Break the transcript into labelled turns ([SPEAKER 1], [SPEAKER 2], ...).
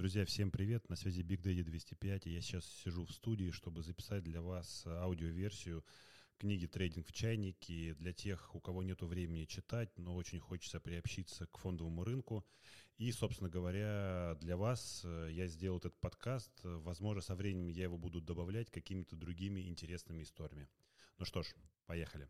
[SPEAKER 1] Друзья, всем привет! На связи Big Daddy 205, и я сейчас сижу в студии, чтобы записать для вас аудиоверсию книги «Трейдинг в чайнике» для тех, у кого нет времени читать, но очень хочется приобщиться к фондовому рынку. И, собственно говоря, для вас э, я сделал этот подкаст. Возможно, со временем я его буду добавлять какими-то другими интересными историями. Ну что ж, поехали.